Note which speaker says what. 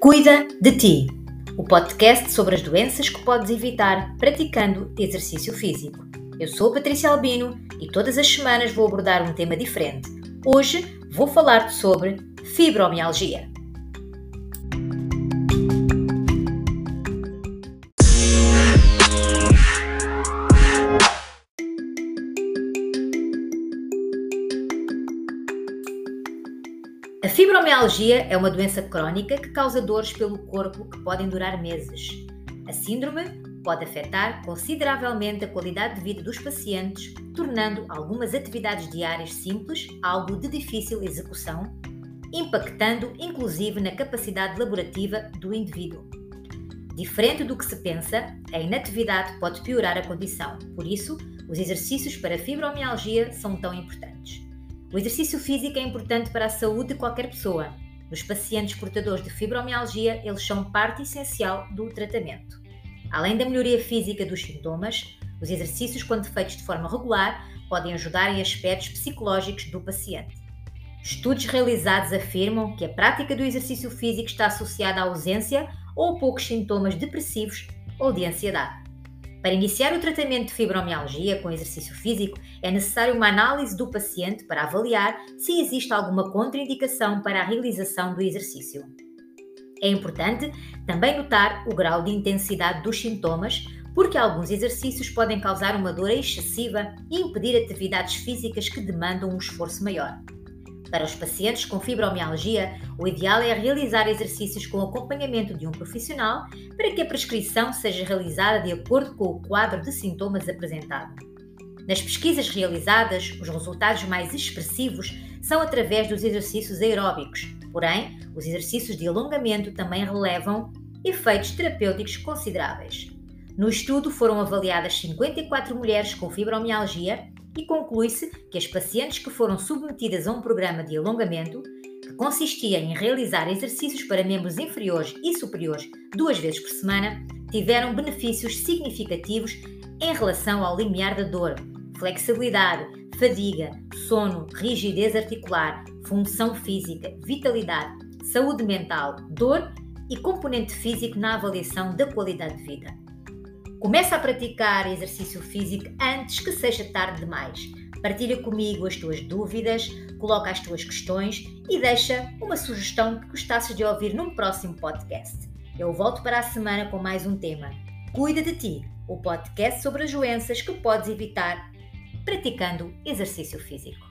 Speaker 1: Cuida de ti, o podcast sobre as doenças que podes evitar praticando exercício físico. Eu sou Patrícia Albino e todas as semanas vou abordar um tema diferente. Hoje vou falar sobre fibromialgia. A fibromialgia é uma doença crónica que causa dores pelo corpo que podem durar meses. A síndrome pode afetar consideravelmente a qualidade de vida dos pacientes, tornando algumas atividades diárias simples algo de difícil execução, impactando inclusive na capacidade laborativa do indivíduo. Diferente do que se pensa, a inatividade pode piorar a condição, por isso, os exercícios para fibromialgia são tão importantes. O exercício físico é importante para a saúde de qualquer pessoa. Nos pacientes portadores de fibromialgia, eles são parte essencial do tratamento. Além da melhoria física dos sintomas, os exercícios, quando feitos de forma regular, podem ajudar em aspectos psicológicos do paciente. Estudos realizados afirmam que a prática do exercício físico está associada à ausência ou poucos sintomas depressivos ou de ansiedade. Para iniciar o tratamento de fibromialgia com exercício físico, é necessário uma análise do paciente para avaliar se existe alguma contraindicação para a realização do exercício. É importante também notar o grau de intensidade dos sintomas, porque alguns exercícios podem causar uma dor excessiva e impedir atividades físicas que demandam um esforço maior. Para os pacientes com fibromialgia, o ideal é realizar exercícios com acompanhamento de um profissional para que a prescrição seja realizada de acordo com o quadro de sintomas apresentado. Nas pesquisas realizadas, os resultados mais expressivos são através dos exercícios aeróbicos, porém, os exercícios de alongamento também relevam efeitos terapêuticos consideráveis. No estudo foram avaliadas 54 mulheres com fibromialgia e conclui-se que as pacientes que foram submetidas a um programa de alongamento, que consistia em realizar exercícios para membros inferiores e superiores duas vezes por semana, tiveram benefícios significativos em relação ao limiar da dor, flexibilidade, fadiga, sono, rigidez articular, função física, vitalidade, saúde mental, dor e componente físico na avaliação da qualidade de vida. Começa a praticar exercício físico antes que seja tarde demais. Partilha comigo as tuas dúvidas, coloca as tuas questões e deixa uma sugestão que gostasses de ouvir num próximo podcast. Eu volto para a semana com mais um tema. Cuida de ti, o podcast sobre as doenças que podes evitar praticando exercício físico.